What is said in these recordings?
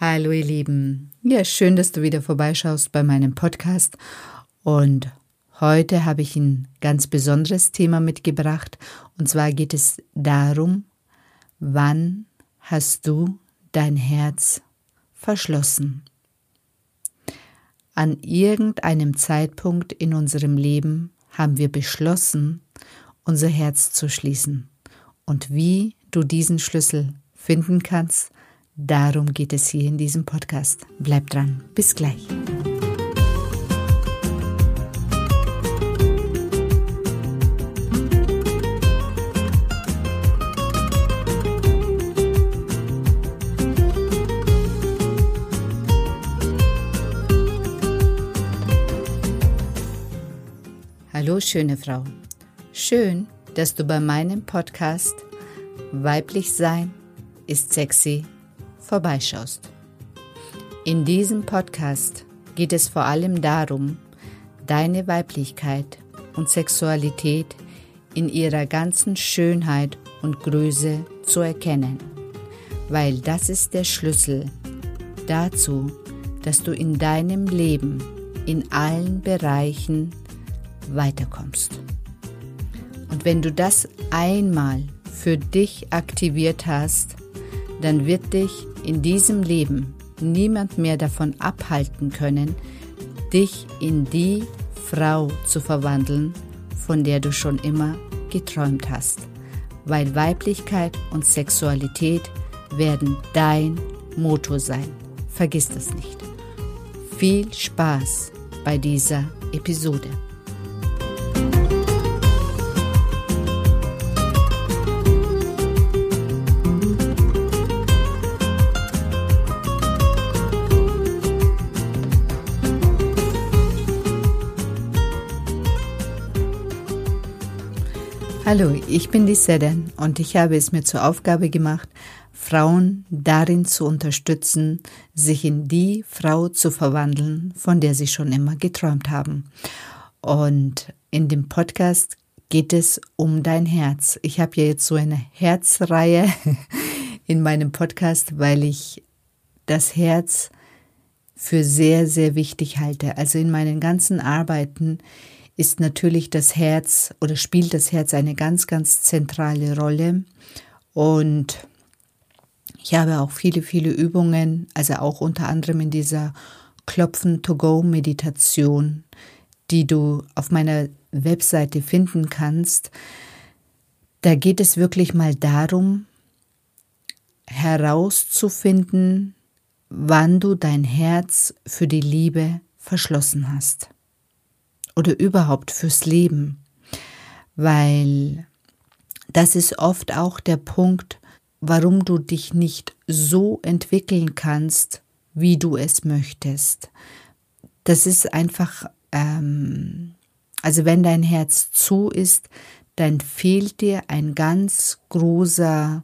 Hallo ihr Lieben. Ja, schön, dass du wieder vorbeischaust bei meinem Podcast. Und heute habe ich ein ganz besonderes Thema mitgebracht. Und zwar geht es darum, wann hast du dein Herz verschlossen? An irgendeinem Zeitpunkt in unserem Leben haben wir beschlossen, unser Herz zu schließen. Und wie du diesen Schlüssel finden kannst, Darum geht es hier in diesem Podcast. Bleib dran. Bis gleich. Hallo schöne Frau. Schön, dass du bei meinem Podcast Weiblich Sein ist sexy vorbeischaust. In diesem Podcast geht es vor allem darum, deine Weiblichkeit und Sexualität in ihrer ganzen Schönheit und Größe zu erkennen, weil das ist der Schlüssel dazu, dass du in deinem Leben in allen Bereichen weiterkommst. Und wenn du das einmal für dich aktiviert hast, dann wird dich in diesem Leben niemand mehr davon abhalten können, dich in die Frau zu verwandeln, von der du schon immer geträumt hast, weil Weiblichkeit und Sexualität werden dein Motto sein. Vergiss das nicht. Viel Spaß bei dieser Episode. Hallo, ich bin die Sedan und ich habe es mir zur Aufgabe gemacht, Frauen darin zu unterstützen, sich in die Frau zu verwandeln, von der sie schon immer geträumt haben. Und in dem Podcast geht es um dein Herz. Ich habe ja jetzt so eine Herzreihe in meinem Podcast, weil ich das Herz für sehr, sehr wichtig halte. Also in meinen ganzen Arbeiten ist natürlich das Herz oder spielt das Herz eine ganz, ganz zentrale Rolle. Und ich habe auch viele, viele Übungen, also auch unter anderem in dieser Klopfen-to-go-Meditation, die du auf meiner Webseite finden kannst. Da geht es wirklich mal darum, herauszufinden, wann du dein Herz für die Liebe verschlossen hast oder überhaupt fürs Leben, weil das ist oft auch der Punkt, warum du dich nicht so entwickeln kannst, wie du es möchtest. Das ist einfach, ähm, also wenn dein Herz zu ist, dann fehlt dir ein ganz großer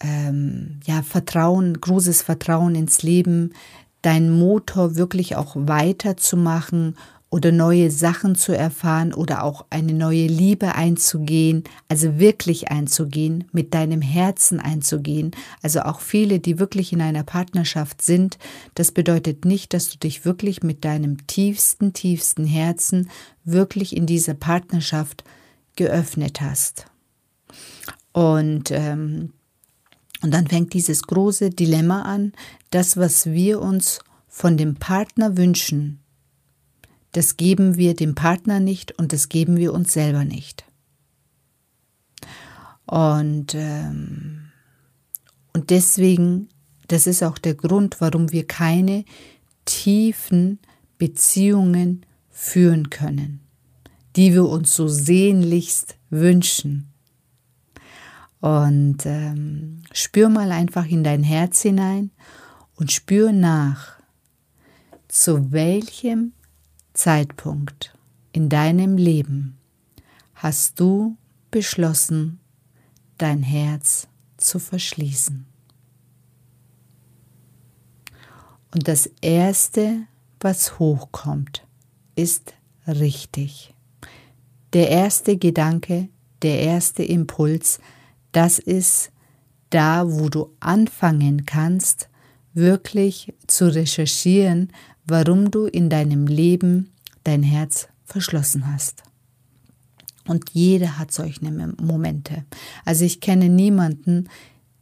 ähm, ja, Vertrauen, großes Vertrauen ins Leben, dein Motor wirklich auch weiterzumachen oder neue Sachen zu erfahren oder auch eine neue Liebe einzugehen, also wirklich einzugehen, mit deinem Herzen einzugehen. Also auch viele, die wirklich in einer Partnerschaft sind, das bedeutet nicht, dass du dich wirklich mit deinem tiefsten, tiefsten Herzen wirklich in diese Partnerschaft geöffnet hast. Und ähm, und dann fängt dieses große Dilemma an, das, was wir uns von dem Partner wünschen, das geben wir dem Partner nicht und das geben wir uns selber nicht. Und, ähm, und deswegen, das ist auch der Grund, warum wir keine tiefen Beziehungen führen können, die wir uns so sehnlichst wünschen. Und ähm, spür mal einfach in dein Herz hinein und spür nach, zu welchem Zeitpunkt in deinem Leben hast du beschlossen, dein Herz zu verschließen. Und das Erste, was hochkommt, ist richtig. Der erste Gedanke, der erste Impuls, das ist da, wo du anfangen kannst, wirklich zu recherchieren, warum du in deinem Leben dein Herz verschlossen hast. Und jeder hat solche Momente. Also ich kenne niemanden,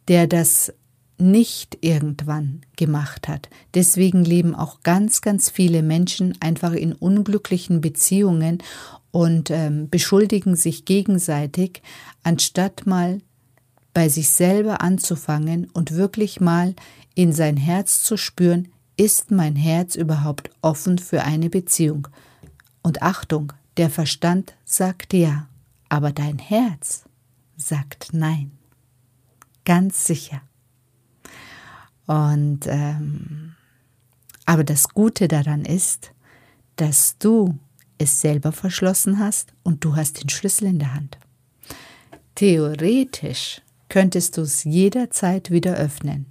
der das nicht irgendwann gemacht hat. Deswegen leben auch ganz, ganz viele Menschen einfach in unglücklichen Beziehungen und ähm, beschuldigen sich gegenseitig, anstatt mal bei sich selber anzufangen und wirklich mal in sein Herz zu spüren, ist mein Herz überhaupt offen für eine Beziehung? Und Achtung, der Verstand sagt ja, aber dein Herz sagt nein. Ganz sicher. Und ähm, aber das Gute daran ist, dass du es selber verschlossen hast und du hast den Schlüssel in der Hand. Theoretisch könntest du es jederzeit wieder öffnen,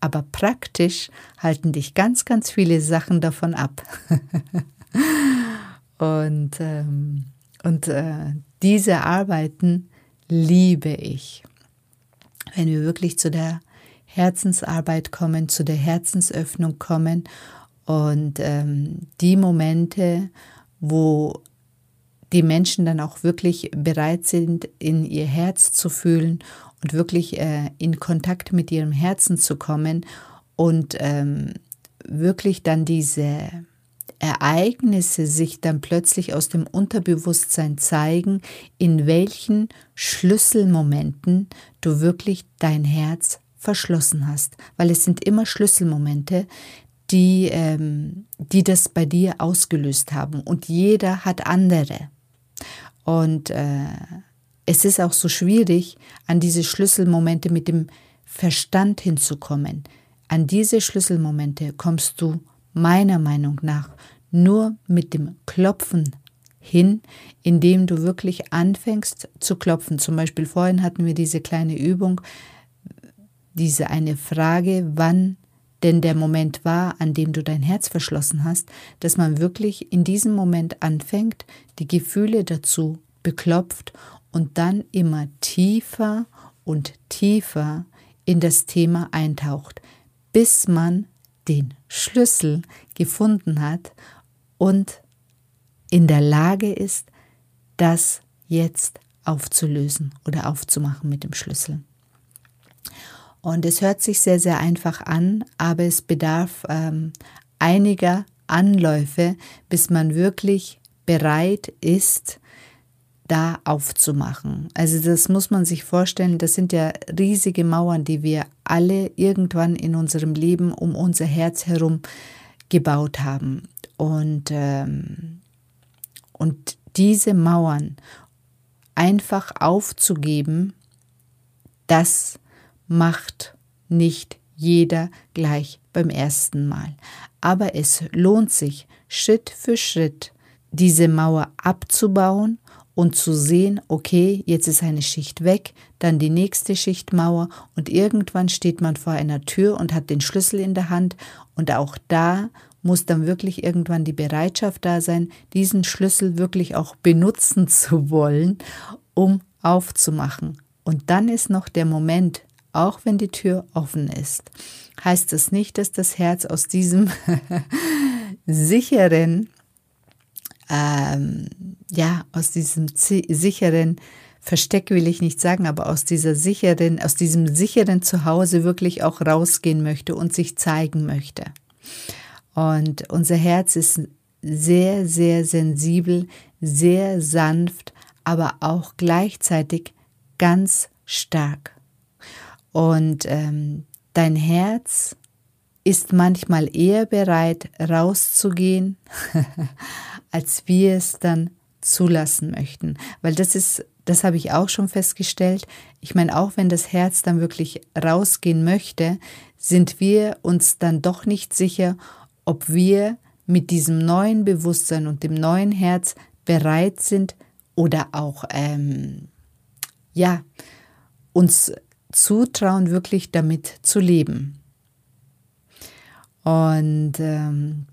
aber praktisch halten dich ganz, ganz viele Sachen davon ab. und ähm, und äh, diese Arbeiten liebe ich. Wenn wir wirklich zu der Herzensarbeit kommen, zu der Herzensöffnung kommen und ähm, die Momente, wo die Menschen dann auch wirklich bereit sind, in ihr Herz zu fühlen und wirklich äh, in Kontakt mit ihrem Herzen zu kommen und ähm, wirklich dann diese Ereignisse sich dann plötzlich aus dem Unterbewusstsein zeigen, in welchen Schlüsselmomenten du wirklich dein Herz verschlossen hast, weil es sind immer Schlüsselmomente, die, ähm, die das bei dir ausgelöst haben und jeder hat andere. Und äh, es ist auch so schwierig, an diese Schlüsselmomente mit dem Verstand hinzukommen. An diese Schlüsselmomente kommst du meiner Meinung nach nur mit dem Klopfen hin, indem du wirklich anfängst zu klopfen. Zum Beispiel vorhin hatten wir diese kleine Übung, diese eine Frage, wann denn der Moment war, an dem du dein Herz verschlossen hast, dass man wirklich in diesem Moment anfängt, die Gefühle dazu beklopft und dann immer tiefer und tiefer in das Thema eintaucht, bis man den Schlüssel gefunden hat und in der Lage ist, das jetzt aufzulösen oder aufzumachen mit dem Schlüssel. Und es hört sich sehr, sehr einfach an, aber es bedarf ähm, einiger Anläufe, bis man wirklich bereit ist, da aufzumachen. Also das muss man sich vorstellen, das sind ja riesige Mauern, die wir alle irgendwann in unserem Leben um unser Herz herum gebaut haben. Und, ähm, und diese Mauern einfach aufzugeben, das macht nicht jeder gleich beim ersten Mal. Aber es lohnt sich, Schritt für Schritt diese Mauer abzubauen und zu sehen, okay, jetzt ist eine Schicht weg, dann die nächste Schicht Mauer und irgendwann steht man vor einer Tür und hat den Schlüssel in der Hand und auch da muss dann wirklich irgendwann die Bereitschaft da sein, diesen Schlüssel wirklich auch benutzen zu wollen, um aufzumachen. Und dann ist noch der Moment, auch wenn die Tür offen ist, heißt das nicht, dass das Herz aus diesem sicheren, ähm, ja, aus diesem sicheren Versteck will ich nicht sagen, aber aus dieser sicheren, aus diesem sicheren Zuhause wirklich auch rausgehen möchte und sich zeigen möchte. Und unser Herz ist sehr, sehr sensibel, sehr sanft, aber auch gleichzeitig ganz stark. Und ähm, dein Herz ist manchmal eher bereit, rauszugehen, als wir es dann zulassen möchten. Weil das ist, das habe ich auch schon festgestellt. Ich meine, auch wenn das Herz dann wirklich rausgehen möchte, sind wir uns dann doch nicht sicher, ob wir mit diesem neuen Bewusstsein und dem neuen Herz bereit sind oder auch ähm, ja uns zutrauen, wirklich damit zu leben. Und ähm,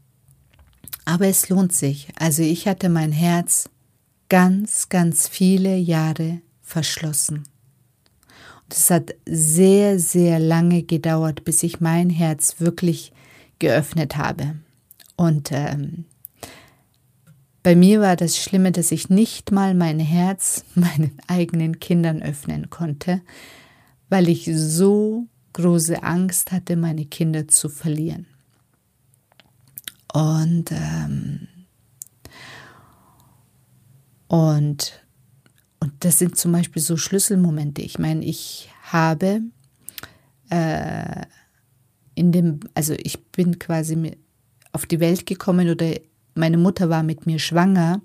aber es lohnt sich. Also ich hatte mein Herz ganz, ganz viele Jahre verschlossen. Es hat sehr, sehr lange gedauert, bis ich mein Herz wirklich geöffnet habe. Und ähm, bei mir war das Schlimme, dass ich nicht mal mein Herz meinen eigenen Kindern öffnen konnte, weil ich so große Angst hatte, meine Kinder zu verlieren. Und, ähm, und, und das sind zum Beispiel so Schlüsselmomente. Ich meine, ich habe äh, in dem, also ich bin quasi auf die Welt gekommen oder meine Mutter war mit mir schwanger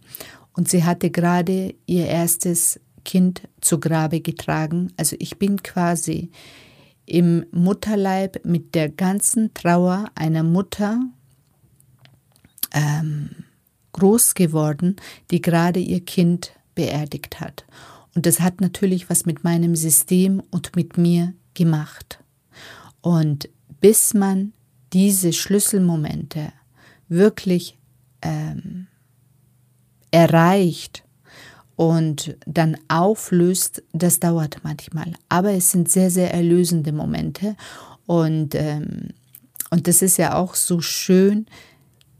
und sie hatte gerade ihr erstes Kind zu Grabe getragen. Also ich bin quasi im Mutterleib mit der ganzen Trauer einer Mutter ähm, groß geworden, die gerade ihr Kind beerdigt hat. Und das hat natürlich was mit meinem System und mit mir gemacht. Und bis man diese Schlüsselmomente wirklich ähm, erreicht und dann auflöst, das dauert manchmal. Aber es sind sehr, sehr erlösende Momente. Und, ähm, und das ist ja auch so schön.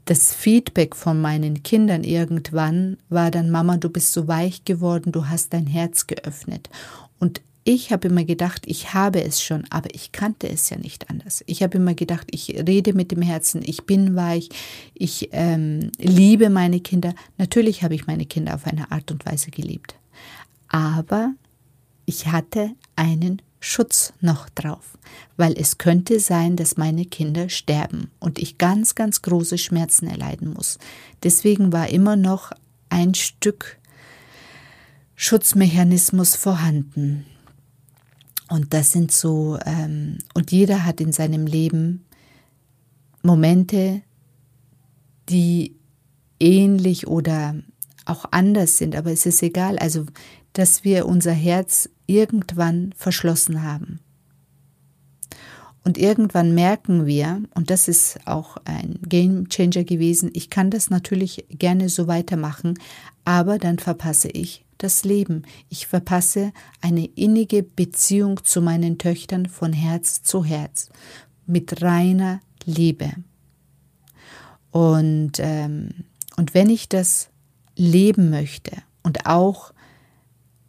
Das Feedback von meinen Kindern irgendwann war dann, Mama, du bist so weich geworden, du hast dein Herz geöffnet. Und ich habe immer gedacht, ich habe es schon, aber ich kannte es ja nicht anders. Ich habe immer gedacht, ich rede mit dem Herzen, ich bin weich, ich ähm, liebe meine Kinder. Natürlich habe ich meine Kinder auf eine Art und Weise geliebt. Aber ich hatte einen Schutz noch drauf, weil es könnte sein, dass meine Kinder sterben und ich ganz, ganz große Schmerzen erleiden muss. Deswegen war immer noch ein Stück Schutzmechanismus vorhanden. Und das sind so, ähm, und jeder hat in seinem Leben Momente, die ähnlich oder auch anders sind, aber es ist egal, also dass wir unser Herz irgendwann verschlossen haben. Und irgendwann merken wir, und das ist auch ein Game Changer gewesen, ich kann das natürlich gerne so weitermachen, aber dann verpasse ich das Leben. Ich verpasse eine innige Beziehung zu meinen Töchtern von Herz zu Herz, mit reiner Liebe. Und, ähm, und wenn ich das leben möchte und auch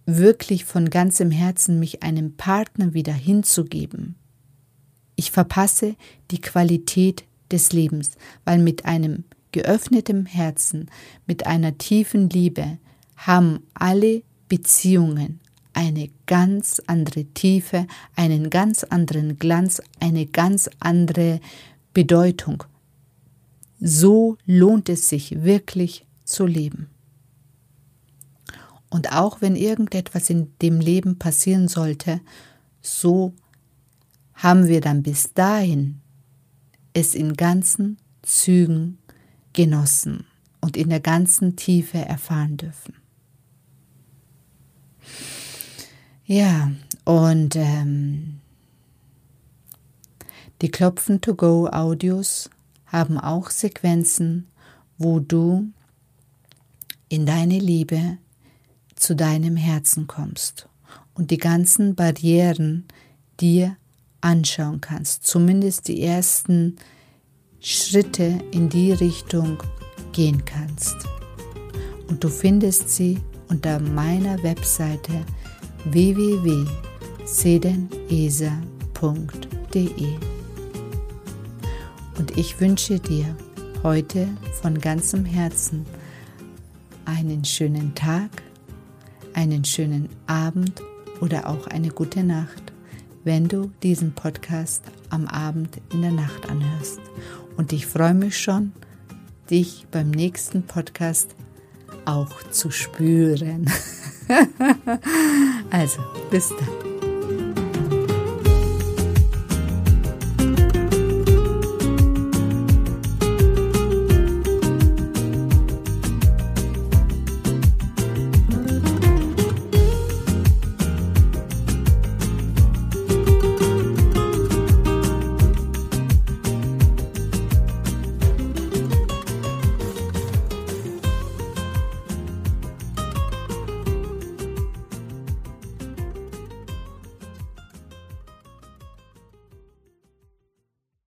wirklich von ganzem Herzen mich einem Partner wieder hinzugeben, ich verpasse die Qualität des Lebens, weil mit einem geöffneten Herzen, mit einer tiefen Liebe, haben alle Beziehungen eine ganz andere Tiefe, einen ganz anderen Glanz, eine ganz andere Bedeutung. So lohnt es sich wirklich zu leben. Und auch wenn irgendetwas in dem Leben passieren sollte, so haben wir dann bis dahin es in ganzen Zügen genossen und in der ganzen Tiefe erfahren dürfen. Ja, und ähm, die Klopfen to go Audios haben auch Sequenzen, wo du in deine Liebe zu deinem Herzen kommst und die ganzen Barrieren dir anschauen kannst, zumindest die ersten Schritte in die Richtung gehen kannst. Und du findest sie unter meiner Webseite www.sedenesa.de. Und ich wünsche dir heute von ganzem Herzen einen schönen Tag, einen schönen Abend oder auch eine gute Nacht, wenn du diesen Podcast am Abend in der Nacht anhörst. Und ich freue mich schon, dich beim nächsten Podcast auch zu spüren. also, bis dann.